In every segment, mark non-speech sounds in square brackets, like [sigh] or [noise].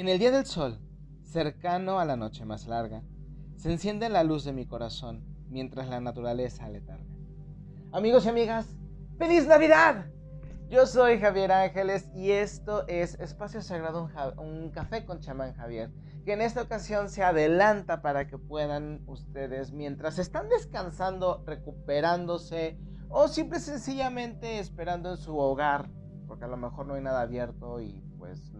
En el día del sol, cercano a la noche más larga, se enciende la luz de mi corazón mientras la naturaleza letarga. Amigos y amigas, ¡Feliz Navidad! Yo soy Javier Ángeles y esto es Espacio Sagrado, un café con chamán Javier, que en esta ocasión se adelanta para que puedan ustedes, mientras están descansando, recuperándose o simple sencillamente esperando en su hogar, porque a lo mejor no hay nada abierto y pues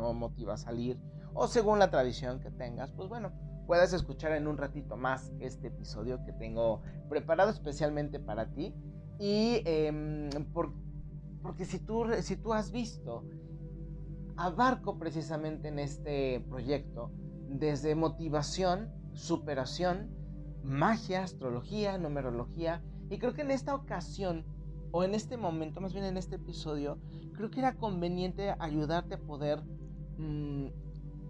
no motiva a salir, o según la tradición que tengas, pues bueno, puedes escuchar en un ratito más este episodio que tengo preparado especialmente para ti. Y em, porque si tú, si tú has visto, abarco precisamente en este proyecto desde motivación, superación, magia, astrología, numerología. Y creo que en esta ocasión, o en este momento, más bien en este episodio, creo que era conveniente ayudarte a poder Mm,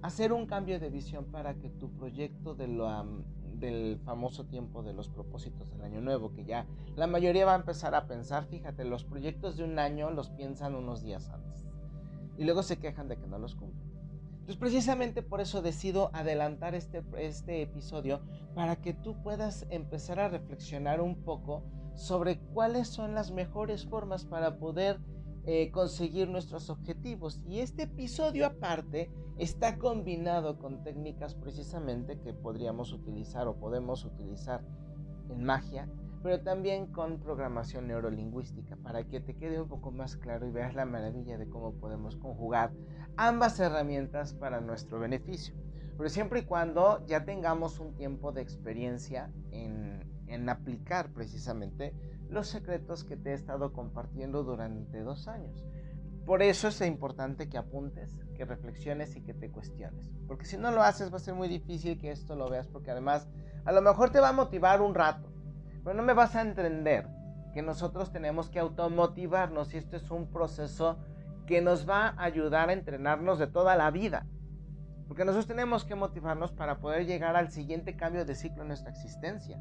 hacer un cambio de visión para que tu proyecto del famoso tiempo de los propósitos del año nuevo, que ya la mayoría va a empezar a pensar, fíjate, los proyectos de un año los piensan unos días antes y luego se quejan de que no los cumplen. Entonces precisamente por eso decido adelantar este, este episodio para que tú puedas empezar a reflexionar un poco sobre cuáles son las mejores formas para poder eh, conseguir nuestros objetivos. Y este episodio aparte está combinado con técnicas precisamente que podríamos utilizar o podemos utilizar en magia, pero también con programación neurolingüística para que te quede un poco más claro y veas la maravilla de cómo podemos conjugar ambas herramientas para nuestro beneficio. Pero siempre y cuando ya tengamos un tiempo de experiencia en, en aplicar precisamente los secretos que te he estado compartiendo durante dos años. Por eso es importante que apuntes, que reflexiones y que te cuestiones. Porque si no lo haces va a ser muy difícil que esto lo veas porque además a lo mejor te va a motivar un rato, pero no me vas a entender que nosotros tenemos que automotivarnos y esto es un proceso que nos va a ayudar a entrenarnos de toda la vida. Porque nosotros tenemos que motivarnos para poder llegar al siguiente cambio de ciclo en nuestra existencia.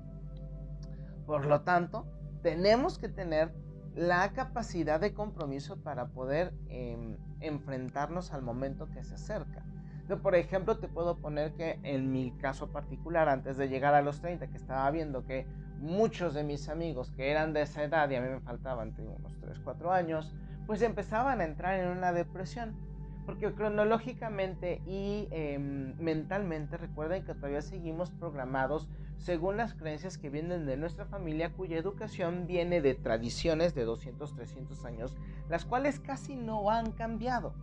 Por lo tanto, tenemos que tener la capacidad de compromiso para poder em, enfrentarnos al momento que se acerca. Yo, por ejemplo, te puedo poner que en mi caso particular, antes de llegar a los 30, que estaba viendo que muchos de mis amigos que eran de esa edad y a mí me faltaban unos 3, 4 años, pues empezaban a entrar en una depresión. Porque cronológicamente y em, mentalmente recuerden que todavía seguimos programados según las creencias que vienen de nuestra familia, cuya educación viene de tradiciones de 200, 300 años, las cuales casi no han cambiado.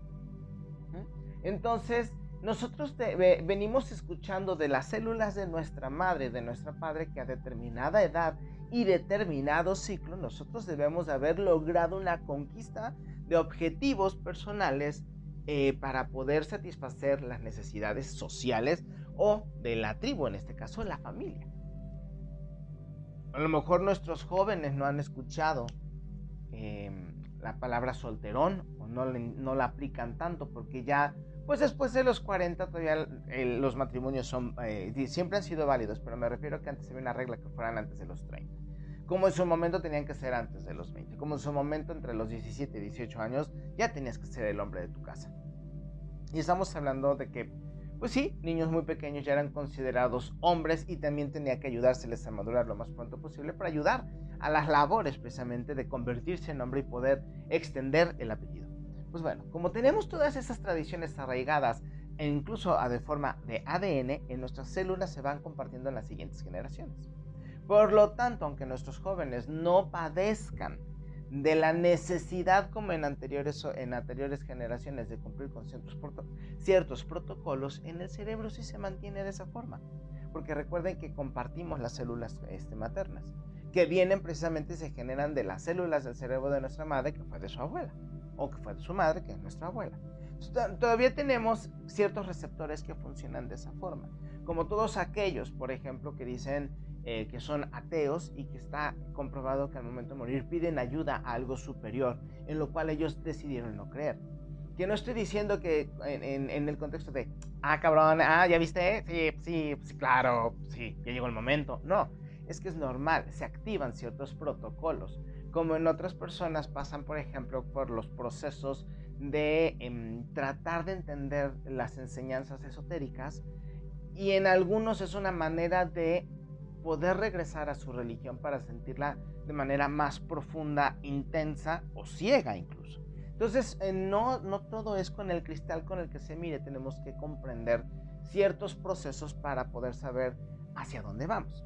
Entonces, nosotros venimos escuchando de las células de nuestra madre, de nuestra padre, que a determinada edad y determinado ciclo, nosotros debemos de haber logrado una conquista de objetivos personales eh, para poder satisfacer las necesidades sociales o de la tribu, en este caso la familia. A lo mejor nuestros jóvenes no han escuchado em, la palabra solterón o no, no, la aplican tanto porque ya, pues después de los 40 todavía los matrimonios son, eh, siempre han sido válidos, pero me refiero a que antes había una regla que fueran antes de los 30. Como en su momento tenían que ser antes de los 20, como en su momento entre los 17 y 18 años ya tenías que ser el hombre de tu casa. Y estamos hablando de que pues sí, niños muy pequeños ya eran considerados hombres y también tenía que ayudárseles a madurar lo más pronto posible para ayudar a las labores precisamente de convertirse en hombre y poder extender el apellido. Pues bueno, como tenemos todas esas tradiciones arraigadas e incluso de forma de ADN, en nuestras células se van compartiendo en las siguientes generaciones. Por lo tanto, aunque nuestros jóvenes no padezcan de la necesidad como en anteriores, en anteriores generaciones de cumplir con ciertos, protocolos, en el cerebro sí se mantiene de esa forma. Porque recuerden que compartimos las células este, maternas, que vienen precisamente se generan de las células del cerebro de nuestra madre, que fue de su abuela, o que fue de su madre, que es nuestra abuela. Todavía tenemos ciertos receptores que funcionan de esa forma, como todos aquellos, por ejemplo, que dicen eh, que son ateos y que está comprobado que al momento de morir piden ayuda a algo superior, en lo cual ellos decidieron no creer. Que no estoy diciendo que en, el contexto de, ah, cabrón, ah, ya viste, sí, sí, sí, claro, sí, ya llegó el momento. No, es que es normal, se activan ciertos protocolos, como en otras personas pasan, por ejemplo, por los procesos de em, tratar de entender las enseñanzas esotéricas y en algunos es una manera de poder regresar a su religión para sentirla de manera más profunda, intensa o ciega incluso. Entonces, eh, no, no todo es con el cristal con el que se mire, tenemos que comprender ciertos procesos para poder saber hacia dónde vamos.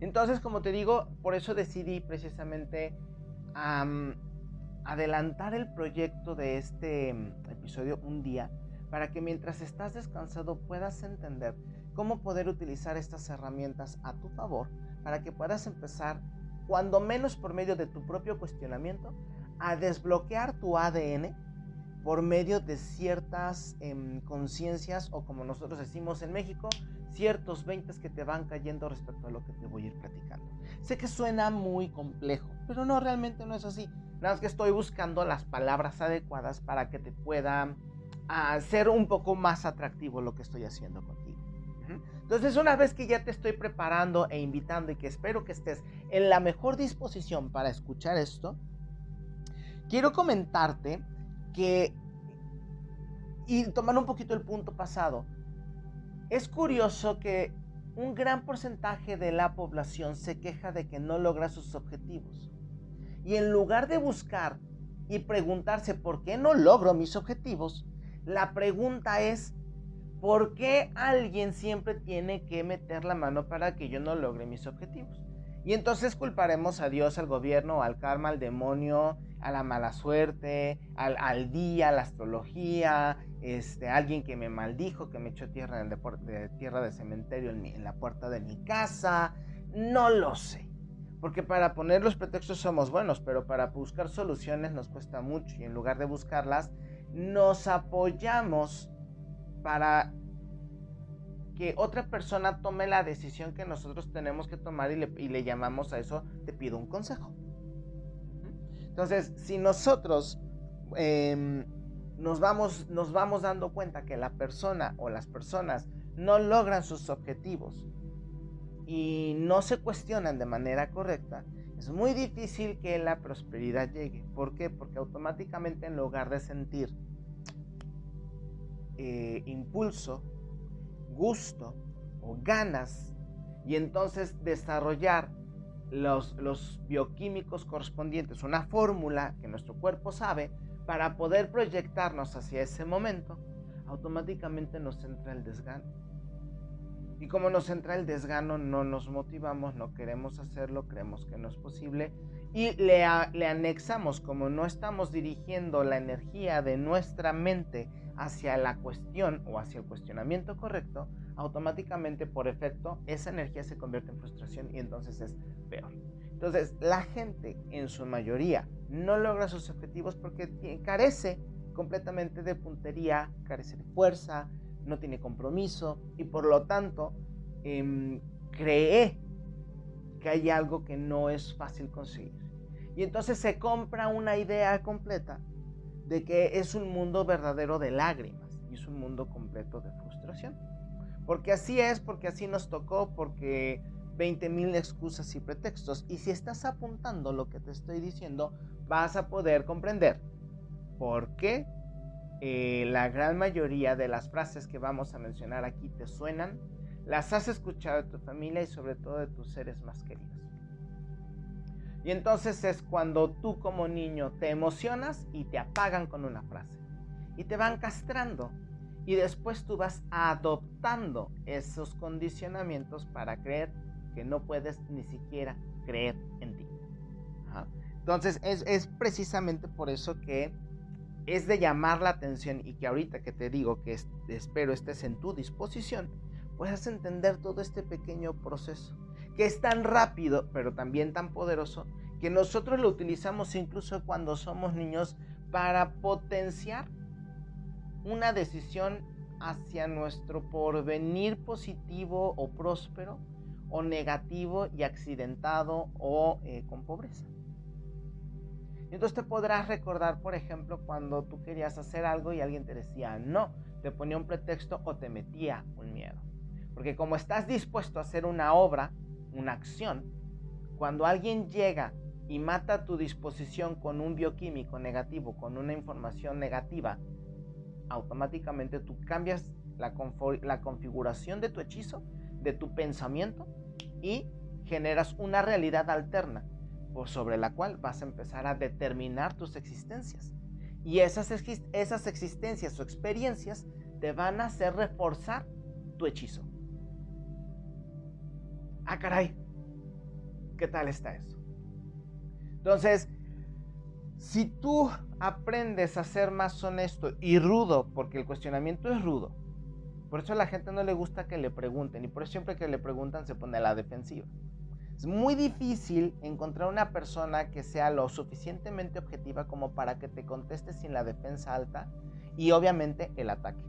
Entonces, como te digo, por eso decidí precisamente adelantar el proyecto de este mm, episodio un día para que mientras estás descansado puedas entender cómo poder utilizar estas herramientas a tu favor para que puedas empezar, cuando menos por medio de tu propio cuestionamiento, a desbloquear tu ADN por medio de ciertas em, conciencias o como nosotros decimos en México, ciertos 20 que te van cayendo respecto a lo que te voy a ir platicando. Sé que suena muy complejo, pero no, realmente no es así. Nada más que estoy buscando las palabras adecuadas para que te pueda hacer un poco más atractivo lo que estoy haciendo contigo. Entonces, una vez que ya te estoy preparando e invitando y que espero que estés en la mejor disposición para escuchar esto, quiero comentarte que, y tomar un poquito el punto pasado, es curioso que un gran porcentaje de la población se queja de que no logra sus objetivos. Y en lugar de buscar y preguntarse por qué no logro mis objetivos, la pregunta es, ¿por qué alguien siempre tiene que meter la mano para que yo no logre mis objetivos? Y entonces culparemos a Dios, al gobierno, al karma, al demonio, a la mala suerte, al, día, a la astrología, este, alguien que me maldijo, que me echó tierra, en el de, tierra de cementerio en, en la puerta de mi casa. No lo sé. Porque para poner los pretextos somos buenos, pero para buscar soluciones nos cuesta mucho y en lugar de buscarlas, nos apoyamos para que otra persona tome la decisión que nosotros tenemos que tomar y le, y le llamamos a eso, te pido un consejo. Entonces, si nosotros em, nos, vamos, nos vamos dando cuenta que la persona o las personas no logran sus objetivos y no se cuestionan de manera correcta, es muy difícil que la prosperidad llegue. ¿Por qué? Porque automáticamente en lugar de sentir eh, impulso, gusto o ganas y entonces desarrollar los, bioquímicos correspondientes, una fórmula que nuestro cuerpo sabe para poder proyectarnos hacia ese momento, automáticamente nos entra el desgano. Y como nos entra el desgano, no nos motivamos, no queremos hacerlo, creemos que no es posible y le anexamos, como no estamos dirigiendo la energía de nuestra mente hacia la cuestión o hacia el cuestionamiento correcto, automáticamente por efecto esa energía se convierte en frustración y entonces es peor. Entonces la gente en su mayoría no logra sus objetivos porque carece completamente de puntería, carece de fuerza, no tiene compromiso y por lo tanto em, cree que hay algo que no es fácil conseguir. Y entonces se compra una idea completa de que es un mundo verdadero de lágrimas y es un mundo completo de frustración. Porque así es, porque así nos tocó, porque 20 mil excusas y pretextos. Y si estás apuntando lo que te estoy diciendo, vas a poder comprender por qué eh, la gran mayoría de las frases que vamos a mencionar aquí te suenan, las has escuchado de tu familia y sobre todo de tus seres más queridos. Y entonces es cuando tú como niño te emocionas y te apagan con una frase. Y te van castrando y después tú vas adoptando esos condicionamientos para creer que no puedes ni siquiera creer en ti. Entonces es, precisamente por eso que es de llamar la atención y que ahorita que te digo que espero estés en tu disposición, puedas entender todo este pequeño proceso, que es tan rápido, pero también tan poderoso, que nosotros lo utilizamos incluso cuando somos niños para potenciar una decisión hacia nuestro porvenir positivo o próspero o negativo y accidentado o eh, con pobreza. Entonces te podrás recordar, por ejemplo, cuando tú querías hacer algo y alguien te decía no, te ponía un pretexto o te metía un miedo. Porque como estás dispuesto a hacer una obra, una acción, cuando alguien llega y mata tu disposición con un bioquímico negativo, con una información negativa, automáticamente tú cambias la, la configuración de tu hechizo, de tu pensamiento y generas una realidad alterna sobre la cual vas a empezar a determinar tus existencias. Y esas, esas existencias o experiencias te van a hacer reforzar tu hechizo. Ah, caray, ¿qué tal está eso? Entonces, si tú aprendes a ser más honesto y rudo, porque el cuestionamiento es rudo, por eso a la gente no le gusta que le pregunten y por eso siempre que le preguntan se pone a la defensiva. Es muy difícil encontrar una persona que sea lo suficientemente objetiva como para que te conteste sin la defensa alta y obviamente el ataque.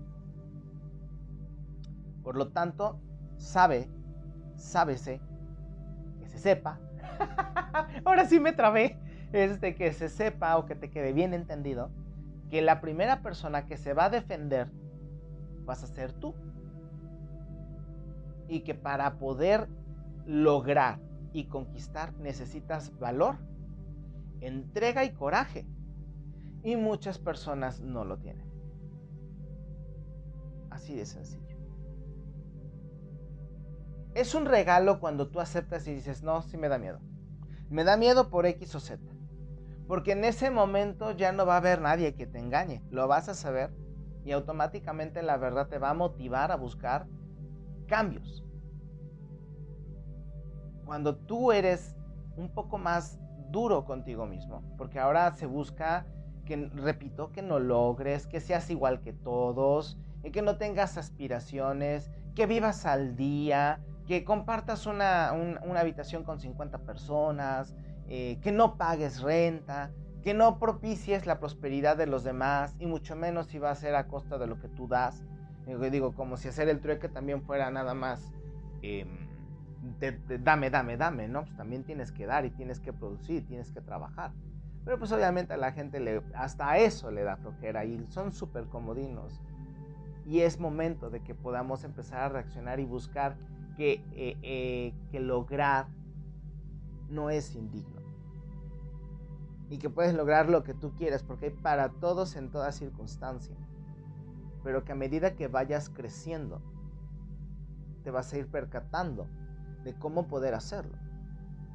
Por lo tanto, sabe, sábese, que se sepa. [laughs] Ahora sí me trabé. Este, que se sepa o que te quede bien entendido que la primera persona que se va a defender vas a ser tú. Y que para poder lograr y conquistar necesitas valor, entrega y coraje. Y muchas personas no lo tienen. Así de sencillo. Es un regalo cuando tú aceptas y dices, no, sí me da miedo. Me da miedo por X o Z. Porque en ese momento ya no va a haber nadie que te engañe. Lo vas a saber y automáticamente la verdad te va a motivar a buscar cambios cuando tú eres un poco más duro contigo mismo, porque ahora se busca que, repito, que no logres, que seas igual que todos, que no tengas aspiraciones, que vivas al día, que compartas una, habitación con 50 personas, eh, que no pagues renta, que no propicies la prosperidad de los demás y mucho menos si va a ser a costa de lo que tú das. Digo, como si hacer el trueque también fuera nada más em, dame, dame, dame, ¿no? Pues también tienes que dar y tienes que producir, tienes que trabajar. Pero pues obviamente a la gente le, hasta eso le da flojera y son súper comodinos. Y es momento de que podamos empezar a reaccionar y buscar que, eh, eh, que lograr no es indigno. Y que puedes lograr lo que tú quieras, porque hay para todos en toda circunstancia. Pero que a medida que vayas creciendo, te vas a ir percatando de cómo poder hacerlo.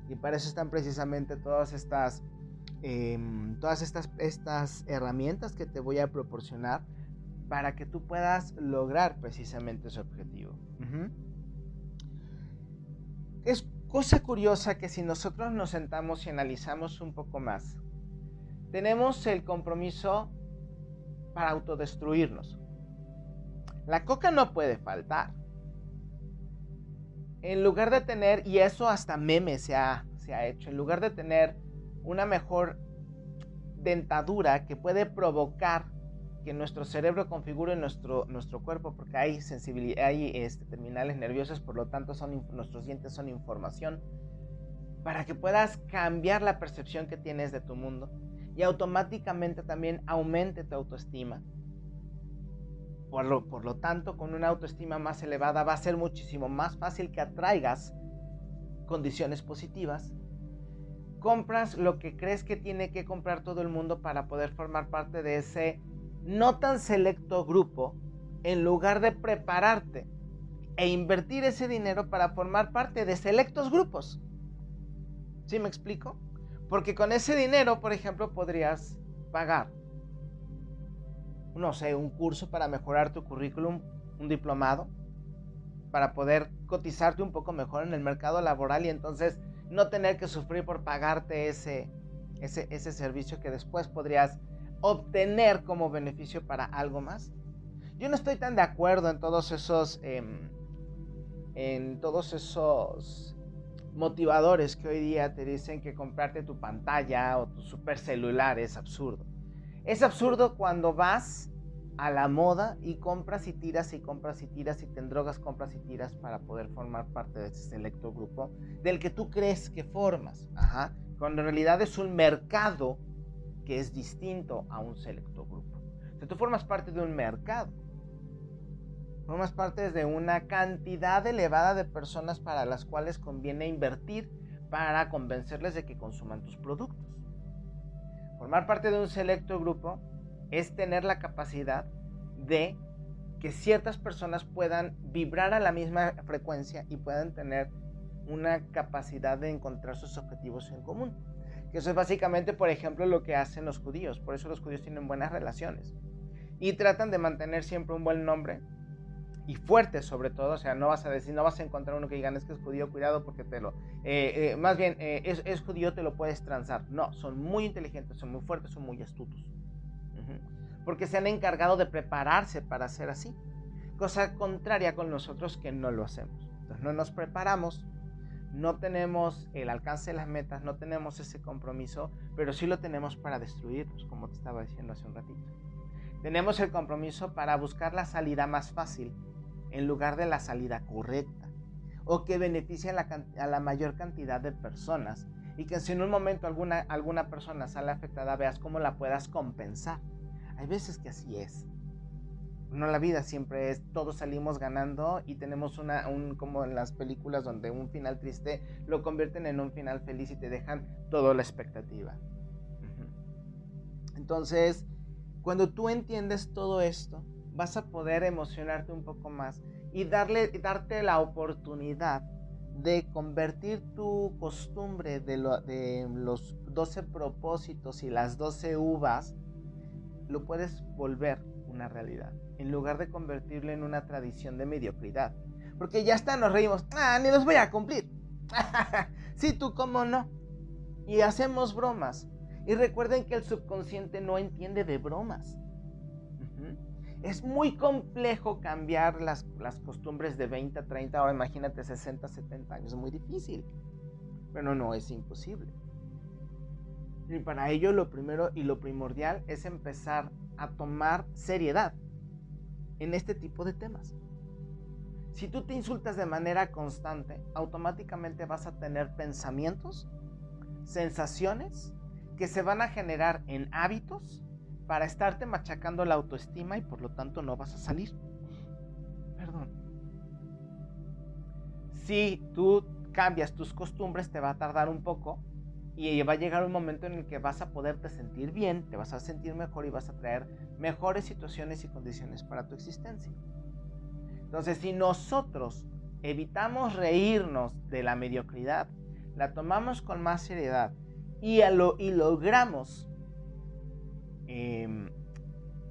Y para eso están precisamente todas estas, em, todas estas, estas herramientas que te voy a proporcionar para que tú puedas lograr precisamente ese objetivo. Es cosa curiosa que si nosotros nos sentamos y analizamos un poco más, tenemos el compromiso para autodestruirnos. La coca no puede faltar en lugar de tener, y eso hasta meme se ha, se ha hecho, en lugar de tener una mejor dentadura que puede provocar que nuestro cerebro configure nuestro, nuestro cuerpo, porque hay sensibilidad, hay este, terminales nerviosos, por lo tanto son, nuestros dientes son información, para que puedas cambiar la percepción que tienes de tu mundo y automáticamente también aumente tu autoestima por lo, tanto, con una autoestima más elevada va a ser muchísimo más fácil que atraigas condiciones positivas. Compras lo que crees que tiene que comprar todo el mundo para poder formar parte de ese no tan selecto grupo en lugar de prepararte e invertir ese dinero para formar parte de selectos grupos. ¿Sí me explico? Porque con ese dinero, por ejemplo, podrías pagar no sé, un curso para mejorar tu currículum, un diplomado, para poder cotizarte un poco mejor en el mercado laboral y entonces no tener que sufrir por pagarte ese, ese, ese servicio que después podrías obtener como beneficio para algo más. Yo no estoy tan de acuerdo en todos esos, em, en todos esos motivadores que hoy día te dicen que comprarte tu pantalla o tu super celular es absurdo. Es absurdo cuando vas a la moda y compras y tiras y compras y tiras y te drogas, compras y tiras para poder formar parte de ese selecto grupo del que tú crees que formas. Ajá. Cuando en realidad es un mercado que es distinto a un selecto grupo. O tú formas parte de un mercado. Formas parte de una cantidad elevada de personas para las cuales conviene invertir para convencerles de que consuman tus productos. Formar parte de un selecto grupo es tener la capacidad de que ciertas personas puedan vibrar a la misma frecuencia y puedan tener una capacidad de encontrar sus objetivos en común. Que eso es básicamente, por ejemplo, lo que hacen los judíos. Por eso los judíos tienen buenas relaciones. Y tratan de mantener siempre un buen nombre y fuerte sobre todo, o sea, no vas a decir, no vas a encontrar uno que digan es que es judío, cuidado porque te lo, eh, eh, más bien, eh, es, es, judío, te lo puedes transar. No, son muy inteligentes, son muy fuertes, son muy astutos. Porque se han encargado de prepararse para ser así. Cosa contraria con nosotros que no lo hacemos. Entonces no nos preparamos, no tenemos el alcance de las metas, no tenemos ese compromiso, pero sí lo tenemos para destruirnos, como te estaba diciendo hace un ratito. Tenemos el compromiso para buscar la salida más fácil en lugar de la salida correcta o que beneficie a la, mayor cantidad de personas y que si en un momento alguna, alguna persona sale afectada veas cómo la puedas compensar. Hay veces que así es. No la vida siempre es todos salimos ganando y tenemos una un como en las películas donde un final triste lo convierten en un final feliz y te dejan toda la expectativa. Entonces, cuando tú entiendes todo esto, vas a poder emocionarte un poco más y darle, darte la oportunidad de convertir tu costumbre de, de los 12 propósitos y las 12 uvas, lo puedes volver una realidad, en lugar de convertirlo en una tradición de mediocridad. Porque ya está, nos reímos, ah, ni los voy a cumplir. [laughs] sí, tú cómo no. Y hacemos bromas. Y recuerden que el subconsciente no entiende de bromas. Es muy complejo cambiar las, costumbres de 20 a 30, ahora imagínate 60, 70 años, es muy difícil, pero no es imposible. Y para ello lo primero y lo primordial es empezar a tomar seriedad en este tipo de temas. Si tú te insultas de manera constante, automáticamente vas a tener pensamientos, sensaciones que se van a generar en hábitos para estarte machacando la autoestima y por lo tanto no vas a salir. Perdón. Si tú cambias tus costumbres te va a tardar un poco y va a llegar un momento en el que vas a poderte sentir bien, te vas a sentir mejor y vas a traer mejores situaciones y condiciones para tu existencia. Entonces, si nosotros evitamos reírnos de la mediocridad, la tomamos con más seriedad y, lo, y logramos Em,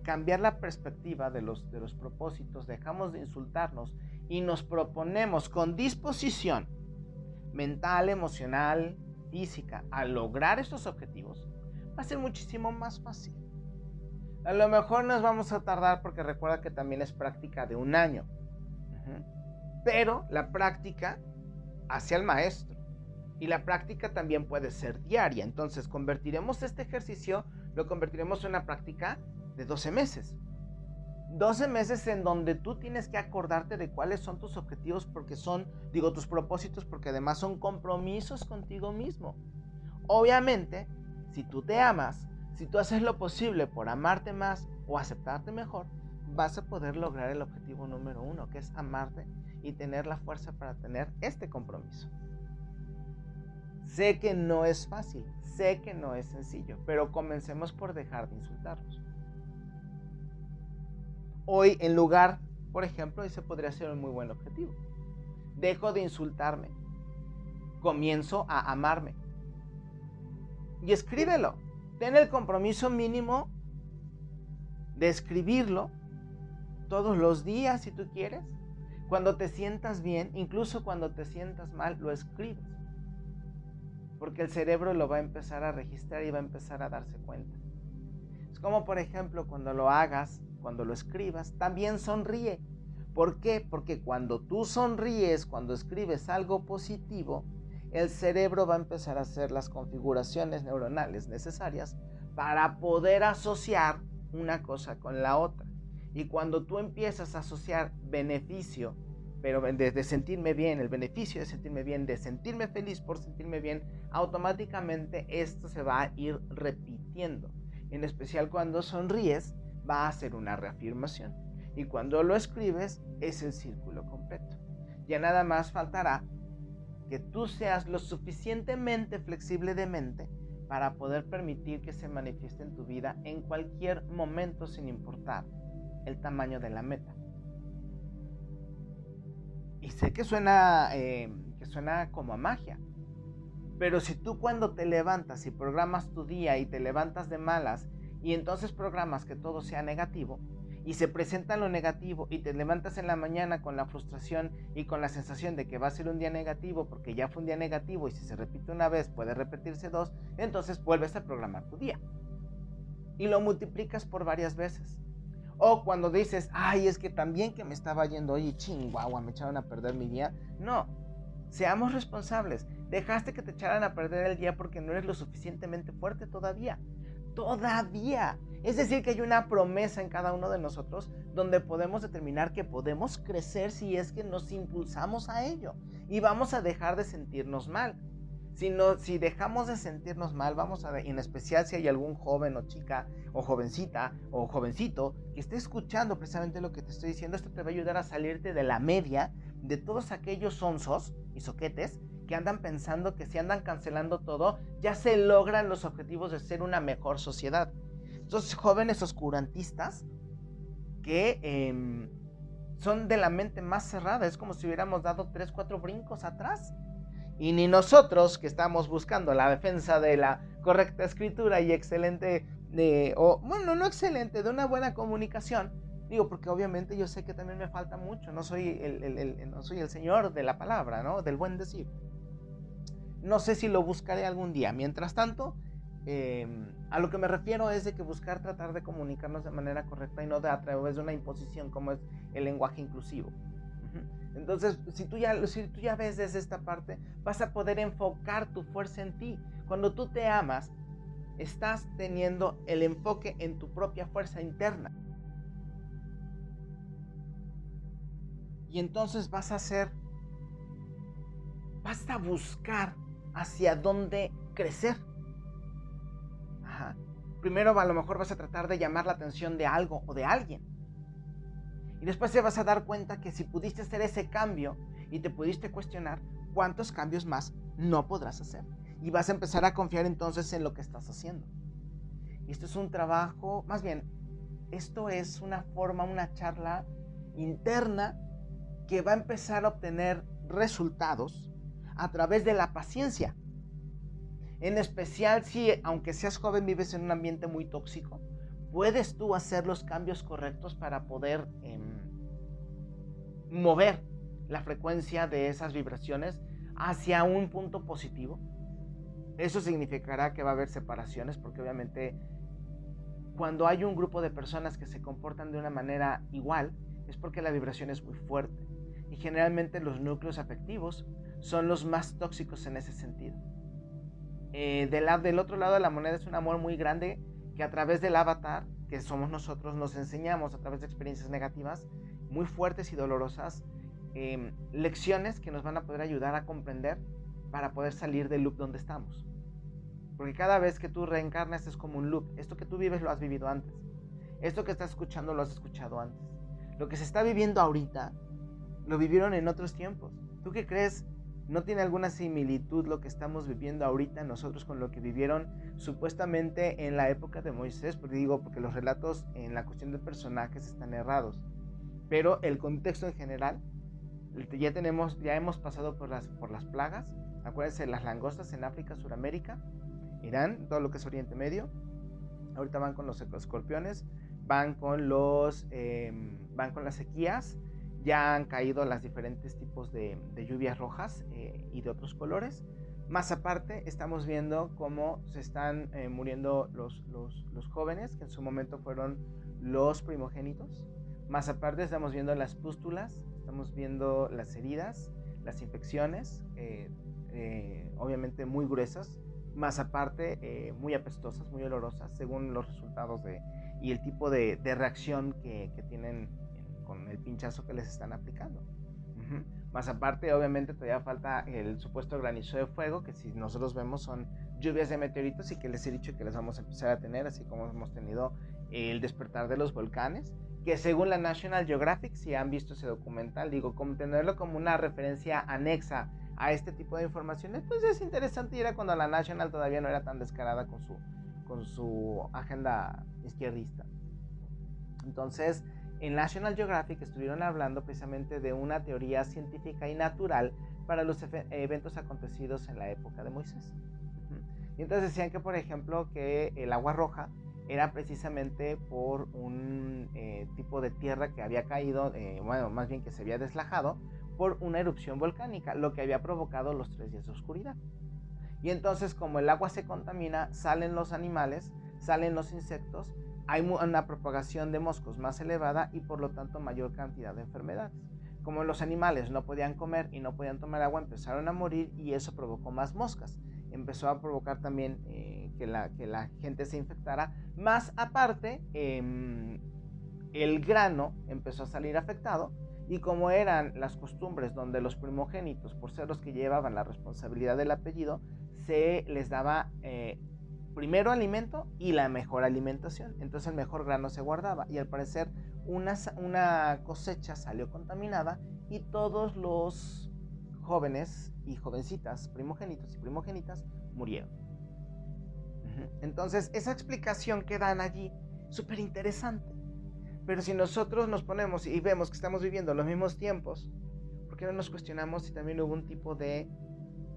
cambiar la perspectiva de los, de los propósitos, dejamos de insultarnos y nos proponemos con disposición mental, emocional, física a lograr estos objetivos, va a ser muchísimo más fácil. A lo mejor nos vamos a tardar porque recuerda que también es práctica de un año. Pero la práctica hacia el maestro. Y la práctica también puede ser diaria. Entonces convertiremos este ejercicio lo convertiremos en una práctica de 12 meses. 12 meses en donde tú tienes que acordarte de cuáles son tus objetivos porque son, digo, tus propósitos porque además son compromisos contigo mismo. Obviamente, si tú te amas, si tú haces lo posible por amarte más o aceptarte mejor, vas a poder lograr el objetivo número uno, que es amarte y tener la fuerza para tener este compromiso. Sé que no es fácil, sé que no es sencillo, pero comencemos por dejar de insultarnos. Hoy, en lugar, por ejemplo, ese podría ser un muy buen objetivo. Dejo de insultarme, comienzo a amarme. Y escríbelo. Ten el compromiso mínimo de escribirlo todos los días si tú quieres. Cuando te sientas bien, incluso cuando te sientas mal, lo escribes porque el cerebro lo va a empezar a registrar y va a empezar a darse cuenta. Como por ejemplo cuando lo hagas, cuando lo escribas, también sonríe. ¿Por qué? Porque cuando tú sonríes, cuando escribes algo positivo, el cerebro va a empezar a hacer las configuraciones neuronales necesarias para poder asociar una cosa con la otra. Y cuando tú empiezas a asociar beneficio pero de, sentirme bien, el beneficio de sentirme bien, de sentirme feliz por sentirme bien, automáticamente esto se va a ir repitiendo. En especial cuando sonríes, va a ser una reafirmación. Y cuando lo escribes, es el círculo completo. Ya nada más faltará que tú seas lo suficientemente flexible de mente para poder permitir que se manifieste en tu vida en cualquier momento sin importar el tamaño de la meta. Y sé que suena, eh, que suena como a magia, pero si tú cuando te levantas y programas tu día y te levantas de malas y entonces programas que todo sea negativo y se presenta lo negativo y te levantas en la mañana con la frustración y con la sensación de que va a ser un día negativo porque ya fue un día negativo y si se repite una vez puede repetirse dos, entonces vuelves a programar tu día y lo multiplicas por varias veces. O cuando dices, ay, es que también que me estaba yendo, oye, chingüagua, me echaron a perder mi día. No, seamos responsables. Dejaste que te echaran a perder el día porque no eres lo suficientemente fuerte todavía. Todavía. Es decir, que hay una promesa en cada uno de nosotros donde podemos determinar que podemos crecer si es que nos impulsamos a ello. Y vamos a dejar de sentirnos mal. Si, si dejamos de sentirnos mal, vamos a, en especial si hay algún joven o chica o jovencita o jovencito que esté escuchando precisamente lo que te estoy diciendo, esto te va a ayudar a salirte de la media de todos aquellos onzos y soquetes que andan pensando que si andan cancelando todo, ya se logran los objetivos de ser una mejor sociedad. Esos jóvenes oscurantistas que em, son de la mente más cerrada, es como si hubiéramos dado tres, cuatro brincos atrás. Y ni nosotros que estamos buscando la defensa de la correcta escritura y excelente, de, o bueno, no excelente, de una buena comunicación, Digo, porque obviamente yo sé que también me falta mucho. No soy el, no soy el señor de la palabra, ¿no? Del buen decir. No sé si lo buscaré algún día. Mientras tanto, em, a lo que me refiero es de que buscar tratar de comunicarnos de manera correcta y no de a través de una imposición como es el lenguaje inclusivo. Entonces, si tú, ya, si tú ya ves desde esta parte, vas a poder enfocar tu fuerza en ti. Cuando tú te amas, estás teniendo el enfoque en tu propia fuerza interna. Y entonces vas a hacer, vas a buscar hacia dónde crecer. Primero a lo mejor vas a tratar de llamar la atención de algo o de alguien. Y después te vas a dar cuenta que si pudiste hacer ese cambio y te pudiste cuestionar, ¿cuántos cambios más no podrás hacer? Y vas a empezar a confiar entonces en lo que estás haciendo. Y esto es un trabajo, más bien, esto es una forma, una charla interna que va a empezar a obtener resultados a través de la paciencia. En especial si, aunque seas joven, vives en un ambiente muy tóxico, puedes tú hacer los cambios correctos para poder em, mover la frecuencia de esas vibraciones hacia un punto positivo. Eso significará que va a haber separaciones porque obviamente cuando hay un grupo de personas que se comportan de una manera igual es porque la vibración es muy fuerte y generalmente los núcleos afectivos son los más tóxicos en ese sentido. Eh, del, otro lado de la moneda es un amor muy grande que a través del avatar, que somos nosotros, nos enseñamos a través de experiencias negativas muy fuertes y dolorosas, em, lecciones que nos van a poder ayudar a comprender para poder salir del loop donde estamos. Porque cada vez que tú reencarnas es como un loop. Esto que tú vives lo has vivido antes. Esto que estás escuchando lo has escuchado antes. Lo que se está viviendo ahorita lo vivieron en otros tiempos. ¿Tú qué crees? ¿No tiene alguna similitud lo que estamos viviendo ahorita nosotros con lo que vivieron supuestamente en la época de Moisés? Porque digo, porque los relatos en la cuestión de personajes están errados. Pero el contexto en general, ya tenemos, ya hemos pasado por las, por las plagas. Acuérdense, las langostas en África, Suramérica, Irán, todo lo que es Oriente Medio. Ahorita van con los escorpiones, van con los, em, van con las sequías ya han caído las diferentes tipos de, lluvias rojas eh, y de otros colores. Más aparte, estamos viendo cómo se están eh, muriendo los, jóvenes, que en su momento fueron los primogénitos. Más aparte, estamos viendo las pústulas, estamos viendo las heridas, las infecciones, eh, obviamente muy gruesas. Más aparte, muy apestosas, muy olorosas, según los resultados de, y el tipo de, reacción que tienen con el pinchazo que les están aplicando. Más aparte, obviamente todavía falta el supuesto granizo de fuego, que si nosotros vemos son lluvias de meteoritos y que les he dicho que les vamos a empezar a tener, así como hemos tenido el despertar de los volcanes, que según la National Geographic, si han visto ese documental, digo, como tenerlo como una referencia anexa a este tipo de informaciones, pues es interesante y era cuando la National todavía no era tan descarada con su, con su agenda izquierdista. Entonces, en National Geographic estuvieron hablando precisamente de una teoría científica y natural para los eventos acontecidos en la época de Moisés. Y entonces decían que, por ejemplo, que el agua roja era precisamente por un eh, tipo de tierra que había caído, eh, bueno, más bien que se había deslajado, por una erupción volcánica, lo que había provocado los tres días de oscuridad. Y entonces como el agua se contamina, salen los animales, salen los insectos, hay una propagación de moscos más elevada y por lo tanto mayor cantidad de enfermedades. Como los animales no podían comer y no podían tomar agua, empezaron a morir y eso provocó más moscas. Empezó a provocar también eh, que, la, gente se infectara. Más aparte, em, el grano empezó a salir afectado y como eran las costumbres donde los primogénitos, por ser los que llevaban la responsabilidad del apellido, se les daba eh, primero alimento y la mejor alimentación. Entonces el mejor grano se guardaba y al parecer una, una cosecha salió contaminada y todos los jóvenes y jovencitas, primogénitos y primogénitas, murieron. Entonces esa explicación que dan allí, súper interesante. Pero si nosotros nos ponemos y vemos que estamos viviendo los mismos tiempos, ¿por qué no nos cuestionamos si también hubo un tipo de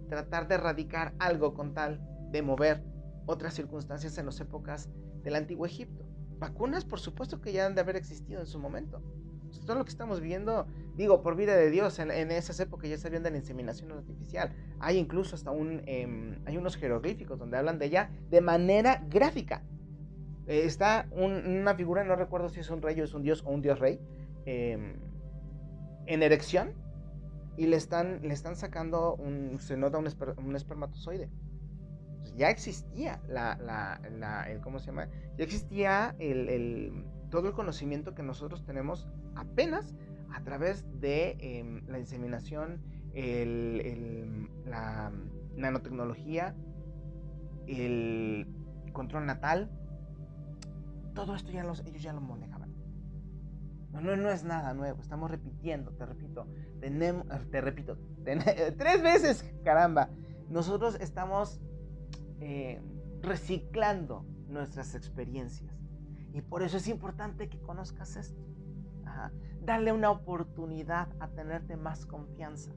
tratar de erradicar algo con tal de mover otras circunstancias en las épocas del antiguo Egipto? Vacunas, por supuesto que ya han de haber existido en su momento. Todo lo que estamos viendo, digo, por vida de Dios, en, esas épocas ya se viendo la inseminación artificial. Hay incluso hasta un, em, hay unos jeroglíficos donde hablan de ella de manera gráfica. Eh, está una figura, no recuerdo si es un rey o es un dios o un dios rey, em, en erección y le están, le están sacando, se nota un, espermatozoide. Ya existía la, la, el, ¿cómo se llama? Ya existía el, todo el conocimiento que nosotros tenemos apenas a través de em, la inseminación, la nanotecnología, el control natal, todo esto ya los, ellos ya lo manejaban. No, no, no es nada nuevo, estamos repitiendo, te repito, tenemos, te repito, [laughs] tres veces, caramba. Nosotros estamos eh, reciclando nuestras experiencias. Y por eso es importante que conozcas esto. Dale una oportunidad a tenerte más confianza.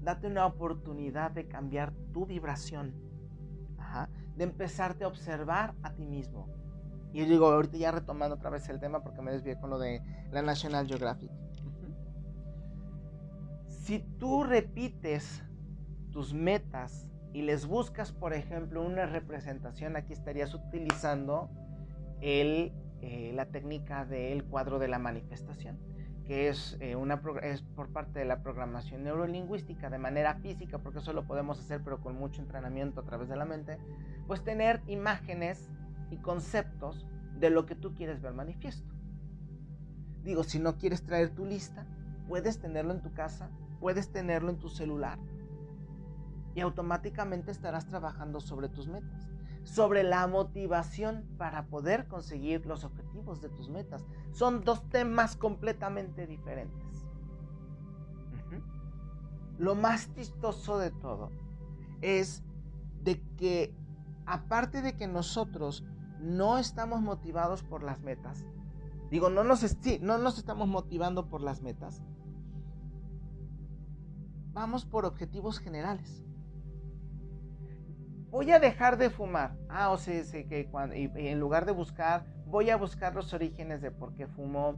Date una oportunidad de cambiar tu vibración. De empezarte a observar a ti mismo. Y digo, ahorita ya retomando otra vez el tema porque me desvié con lo de la National Geographic. Si tú repites tus metas y les buscas, por ejemplo, una representación, aquí estarías utilizando el, eh, la técnica del cuadro de la manifestación, que es, eh, una, es por parte de la programación neurolingüística de manera física, porque eso lo podemos hacer, pero con mucho entrenamiento a través de la mente, pues tener imágenes y conceptos de lo que tú quieres ver manifiesto. Digo, si no quieres traer tu lista, puedes tenerlo en tu casa, puedes tenerlo en tu celular y automáticamente estarás trabajando sobre tus metas, sobre la motivación para poder conseguir los objetivos de tus metas. Son dos temas completamente diferentes. Lo más chistoso de todo es de que aparte de que nosotros no estamos motivados por las metas. Digo, no nos, no nos estamos motivando por las metas. Vamos por objetivos generales. Voy a dejar de fumar. Ah, o sea, que en lugar de buscar, voy a buscar los orígenes de por qué fumo.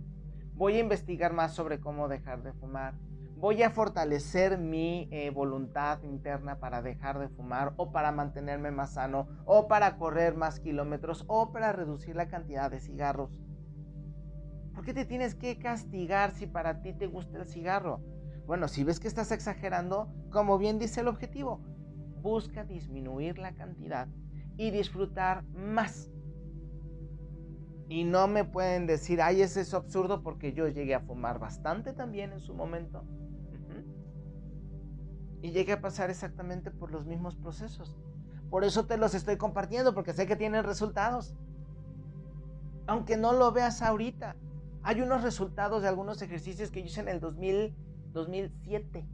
Voy a investigar más sobre cómo dejar de fumar voy a fortalecer mi eh, voluntad interna para dejar de fumar o para mantenerme más sano o para correr más kilómetros o para reducir la cantidad de cigarros. ¿Por qué te tienes que castigar si para ti te gusta el cigarro? Bueno, si ves que estás exagerando, como bien dice el objetivo, busca disminuir la cantidad y disfrutar más. Y no me pueden decir, ay, es absurdo porque yo llegué a fumar bastante también en su momento. Y llegué a pasar exactamente por los mismos procesos. Por eso te los estoy compartiendo, porque sé que tienen resultados. Aunque no lo veas ahorita. Hay unos resultados de algunos ejercicios que yo hice en el 2000, 2007.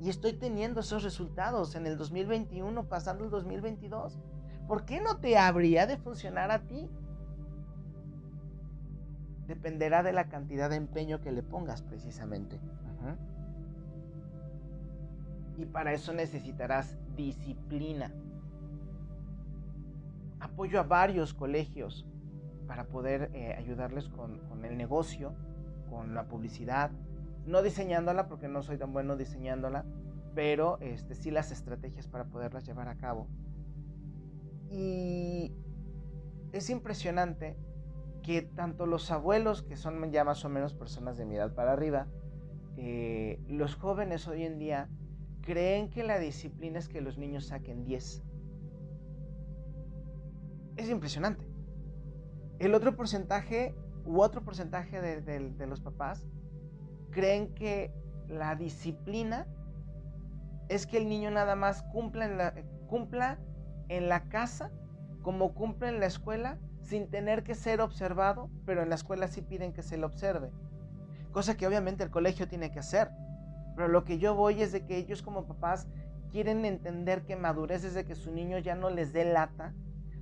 Y estoy teniendo esos resultados en el 2021, pasando el 2022. ¿Por qué no te habría de funcionar a ti? Dependerá de la cantidad de empeño que le pongas precisamente. Y para eso necesitarás disciplina. Apoyo a varios colegios para poder eh, ayudarles con, el negocio, con la publicidad. No diseñándola porque no soy tan bueno diseñándola, pero este, sí las estrategias para poderlas llevar a cabo. Y es impresionante que tanto los abuelos, que son ya más o menos personas de mi edad para arriba, eh, los jóvenes hoy en día creen que la disciplina es que los niños saquen 10. Es impresionante. El otro porcentaje u otro porcentaje de, los papás creen que la disciplina es que el niño nada más cumpla en la, cumpla en la casa como cumple en la escuela sin tener que ser observado, pero en la escuela sí piden que se le observe. Cosa que obviamente el colegio tiene que hacer. Pero lo que yo voy es de que ellos como papás quieren entender que madurez es de que su niño ya no les dé lata,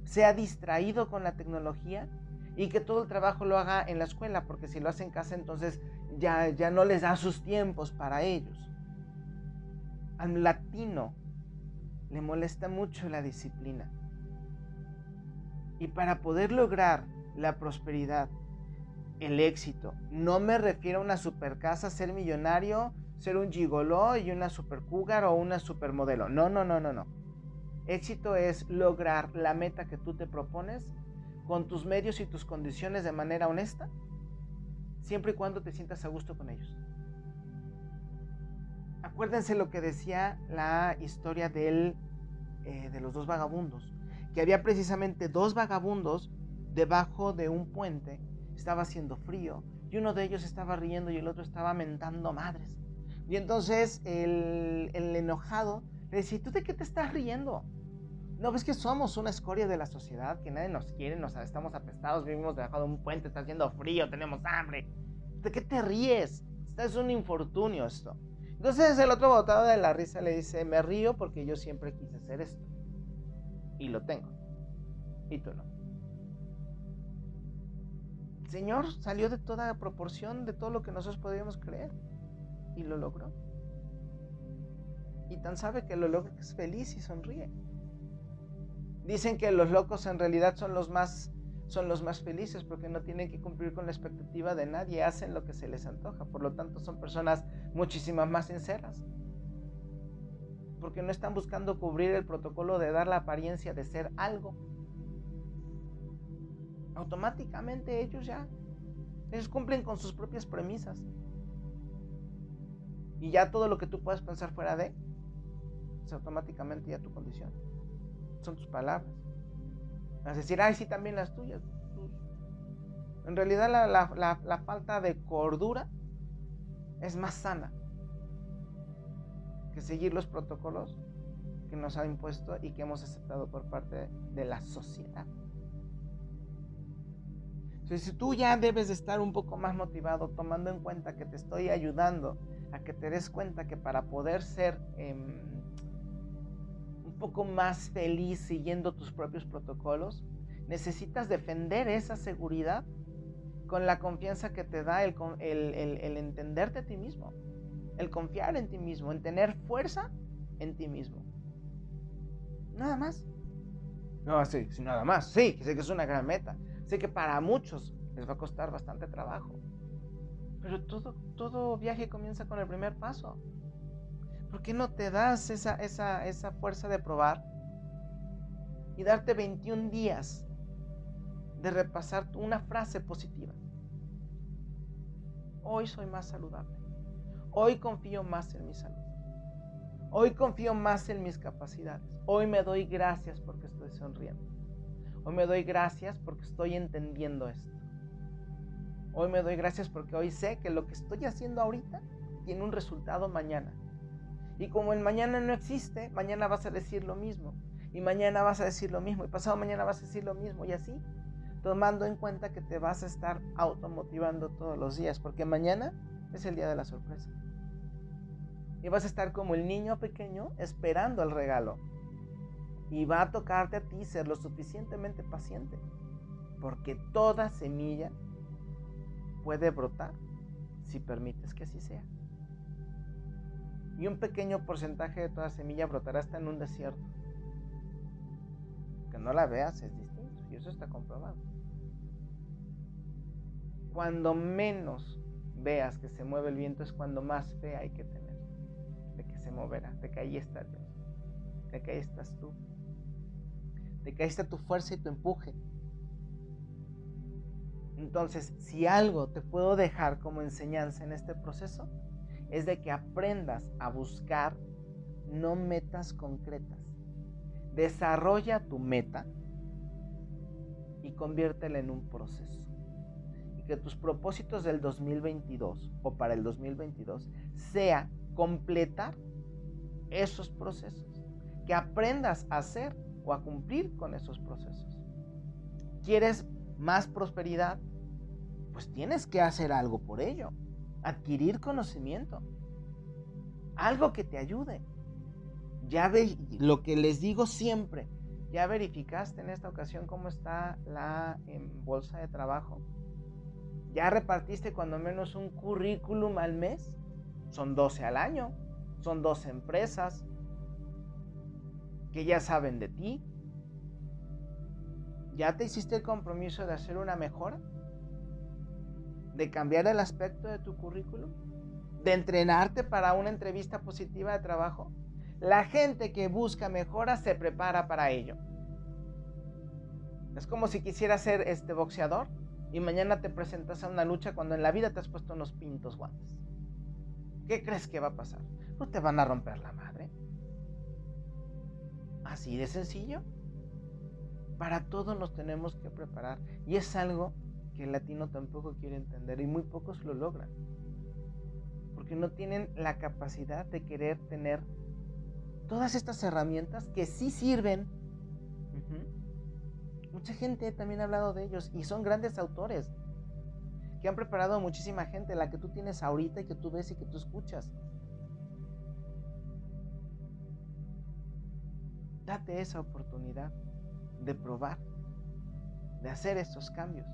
sea distraído con la tecnología y que todo el trabajo lo haga en la escuela, porque si lo hace en casa entonces ya, ya no les da sus tiempos para ellos. Al latino le molesta mucho la disciplina. Y para poder lograr la prosperidad, el éxito, no me refiero a una super casa, ser millonario, ser un gigoló y una super cougar o una supermodelo. No, no, no, no, no. Éxito es lograr la meta que tú te propones con tus medios y tus condiciones de manera honesta, siempre y cuando te sientas a gusto con ellos. Acuérdense lo que decía la historia eh, de los dos vagabundos, que había precisamente dos vagabundos debajo de un puente, estaba haciendo frío, y uno de ellos estaba riendo y el otro estaba mentando madres. Y entonces el, enojado le decía, ¿tú de qué te estás riendo? No, ves que somos una escoria de la sociedad, que nadie nos quiere, nos, estamos apestados, vivimos debajo de un puente, está haciendo frío, tenemos hambre. ¿De qué te ríes? es un infortunio esto. Entonces el otro botado de la risa le dice, me río porque yo siempre quise hacer esto. Y lo tengo. Y tú no. Señor salió de toda proporción de todo lo que nosotros podíamos creer y lo logró. Y tan sabe que lo logra que es feliz y sonríe. Dicen que los locos en realidad son los más son los más felices porque no tienen que cumplir con la expectativa de nadie, hacen lo que se les antoja, por lo tanto son personas muchísimas más sinceras. Porque no están buscando cubrir el protocolo de dar la apariencia de ser algo. Automáticamente ellos ya ellos cumplen con sus propias premisas. Y ya todo lo que tú puedas pensar fuera de, es automáticamente ya tu condición. Son tus palabras. Vas a decir, ay, sí, también las tuyas. En realidad la, falta de cordura es más sana que seguir los protocolos que nos ha impuesto y que hemos aceptado por parte de la sociedad. Entonces, si tú ya debes de estar un poco más motivado, tomando en cuenta que te estoy ayudando a que te des cuenta que para poder ser em, poco más feliz siguiendo tus propios protocolos, necesitas defender esa seguridad con la confianza que te da el, el, entenderte a ti mismo, el confiar en ti mismo, en tener fuerza en ti mismo. Nada más. No, sí, sí, nada más. Sí, sé que es una gran meta. Sé que para muchos les va a costar bastante trabajo. Pero todo, todo viaje comienza con el primer paso. ¿Por qué no te das esa, esa, esa fuerza de probar y darte 21 días de repasar una frase positiva? Hoy soy más saludable. Hoy confío más en mi salud. Hoy confío más en mis capacidades. Hoy me doy gracias porque estoy sonriendo. Hoy me doy gracias porque estoy entendiendo esto. Hoy me doy gracias porque hoy sé que lo que estoy haciendo ahorita tiene un resultado mañana. Y como el mañana no existe, mañana vas a decir lo mismo. Y mañana vas a decir lo mismo. Y pasado mañana vas a decir lo mismo. Y así, tomando en cuenta que te vas a estar automotivando todos los días. Porque mañana es el día de la sorpresa. Y vas a estar como el niño pequeño esperando el regalo. Y va a tocarte a ti ser lo suficientemente paciente. Porque toda semilla puede brotar si permites que así sea. Y un pequeño porcentaje de toda semilla brotará hasta en un desierto. Que no la veas es distinto y eso está comprobado. Cuando menos veas que se mueve el viento es cuando más fe hay que tener de que se moverá, de que ahí está Dios, de que ahí estás tú, de que ahí está tu fuerza y tu empuje. Entonces, si algo te puedo dejar como enseñanza en este proceso, es de que aprendas a buscar no metas concretas. Desarrolla tu meta y conviértela en un proceso que tus propósitos del 2022 o para el 2022 sea completar esos procesos, que aprendas a hacer o a cumplir con esos procesos. ¿Quieres más prosperidad? Pues tienes que hacer algo por ello, adquirir conocimiento, algo que te ayude. Ya ve lo que les digo siempre, ¿ya verificaste en esta ocasión cómo está la em, bolsa de trabajo? ¿Ya repartiste cuando menos un currículum al mes? Son 12 al año. Son 12 empresas que ya saben de ti. ¿Ya te hiciste el compromiso de hacer una mejora? ¿De cambiar el aspecto de tu currículum? ¿De entrenarte para una entrevista positiva de trabajo? La gente que busca mejora se prepara para ello. Es como si quisiera ser este boxeador y mañana te presentas a una lucha cuando en la vida te has puesto unos pintos guantes. ¿Qué crees que va a pasar? No te van a romper la madre. Así de sencillo. Para todo nos tenemos que preparar. Y es algo que el latino tampoco quiere entender y muy pocos lo logran. Porque no tienen la capacidad de querer tener todas estas herramientas que sí sirven Mucha gente también ha hablado de ellos y son grandes autores que han preparado a muchísima gente, la que tú tienes ahorita y que tú ves y que tú escuchas. Date esa oportunidad de probar, de hacer estos cambios.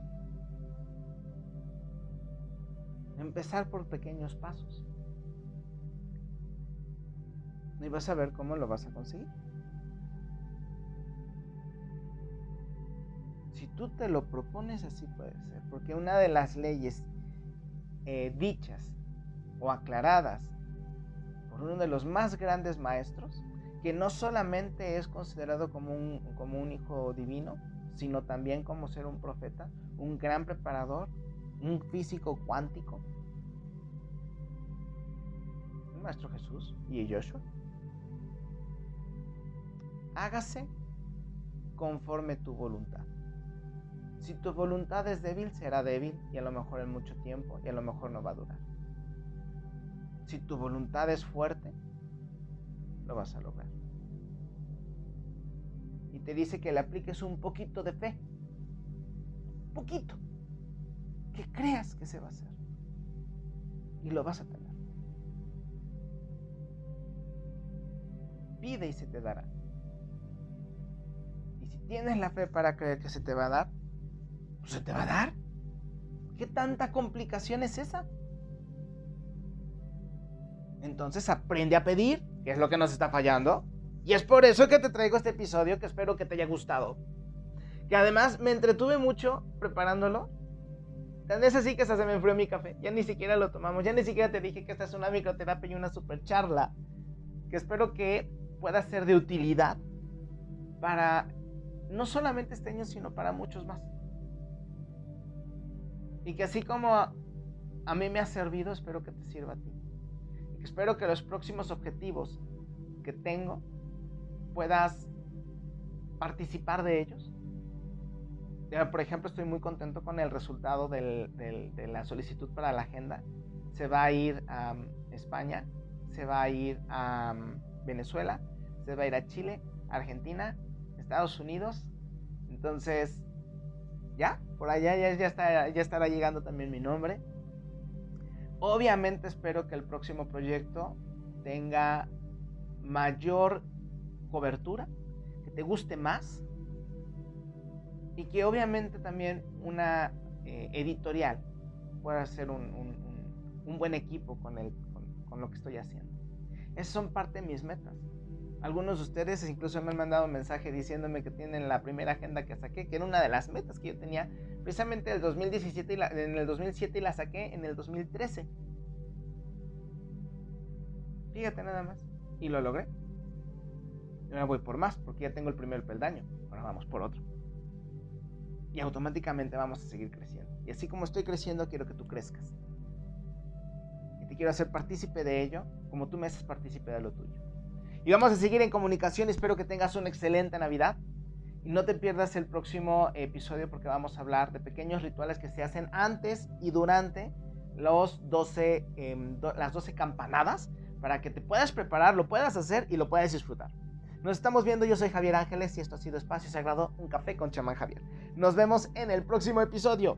Empezar por pequeños pasos. Y vas a ver cómo lo vas a conseguir. si tú te lo propones, así puede ser. Porque una de las leyes eh, dichas o aclaradas por uno de los más grandes maestros, que no solamente es considerado como un, como un hijo divino, sino también como ser un profeta, un gran preparador, un físico cuántico, el Maestro Jesús y Joshua. Hágase conforme tu voluntad. Si tu voluntad es débil, será débil y a lo mejor en mucho tiempo y a lo mejor no va a durar. Si tu voluntad es fuerte, lo vas a lograr. Y te dice que le apliques un poquito de fe. Poquito. Que creas que se va a hacer. Y lo vas a tener. Pide y se te dará. Y si tienes la fe para creer que se te va a dar, se te va a dar. ¿Qué tanta complicación es esa? Entonces aprende a pedir, que es lo que nos está fallando. Y es por eso que te traigo este episodio que espero que te haya gustado. Que además me entretuve mucho preparándolo. Tan es así que hasta se me enfrió mi café. Ya ni siquiera lo tomamos. Ya ni siquiera te dije que esta es una microterapia y una super charla. Que espero que pueda ser de utilidad para no solamente este año, sino para muchos más. Y que así como a, mí me ha servido, espero que te sirva a ti. Y que espero que los próximos objetivos que tengo puedas participar de ellos. Por ejemplo, estoy muy contento con el resultado de la solicitud para la agenda. Se va a ir a España, se va a ir a Venezuela, se va a ir a Chile, Argentina, Estados Unidos. Entonces, ya, por allá ya, ya, ya estará llegando también mi nombre. Obviamente espero que el próximo proyecto tenga mayor cobertura, que te guste más y que obviamente también una eh, editorial pueda ser un, buen equipo con, el, con lo que estoy haciendo. Esas son parte de mis metas. Algunos de ustedes incluso me han mandado un mensaje diciéndome que tienen la primera agenda que saqué, que era una de las metas que yo tenía precisamente el 2017 y en el 2007 y la saqué en el 2013. Fíjate nada más. Y lo logré. Ahora voy por más porque ya tengo el primer peldaño. Ahora vamos por otro. Y automáticamente vamos a seguir creciendo. Y así como estoy creciendo, quiero que tú crezcas. Y te quiero hacer partícipe de ello como tú me haces partícipe de lo tuyo. Y vamos a seguir en comunicación. Espero que tengas una excelente Navidad. Y no te pierdas el próximo episodio porque vamos a hablar de pequeños rituales que se hacen antes y durante los 12, em, las 12 campanadas para que te puedas preparar, lo puedas hacer y lo puedas disfrutar. Nos estamos viendo, yo soy Javier Ángeles y esto ha sido Espacio Sagrado, un café con chamán Javier. Nos vemos en el próximo episodio.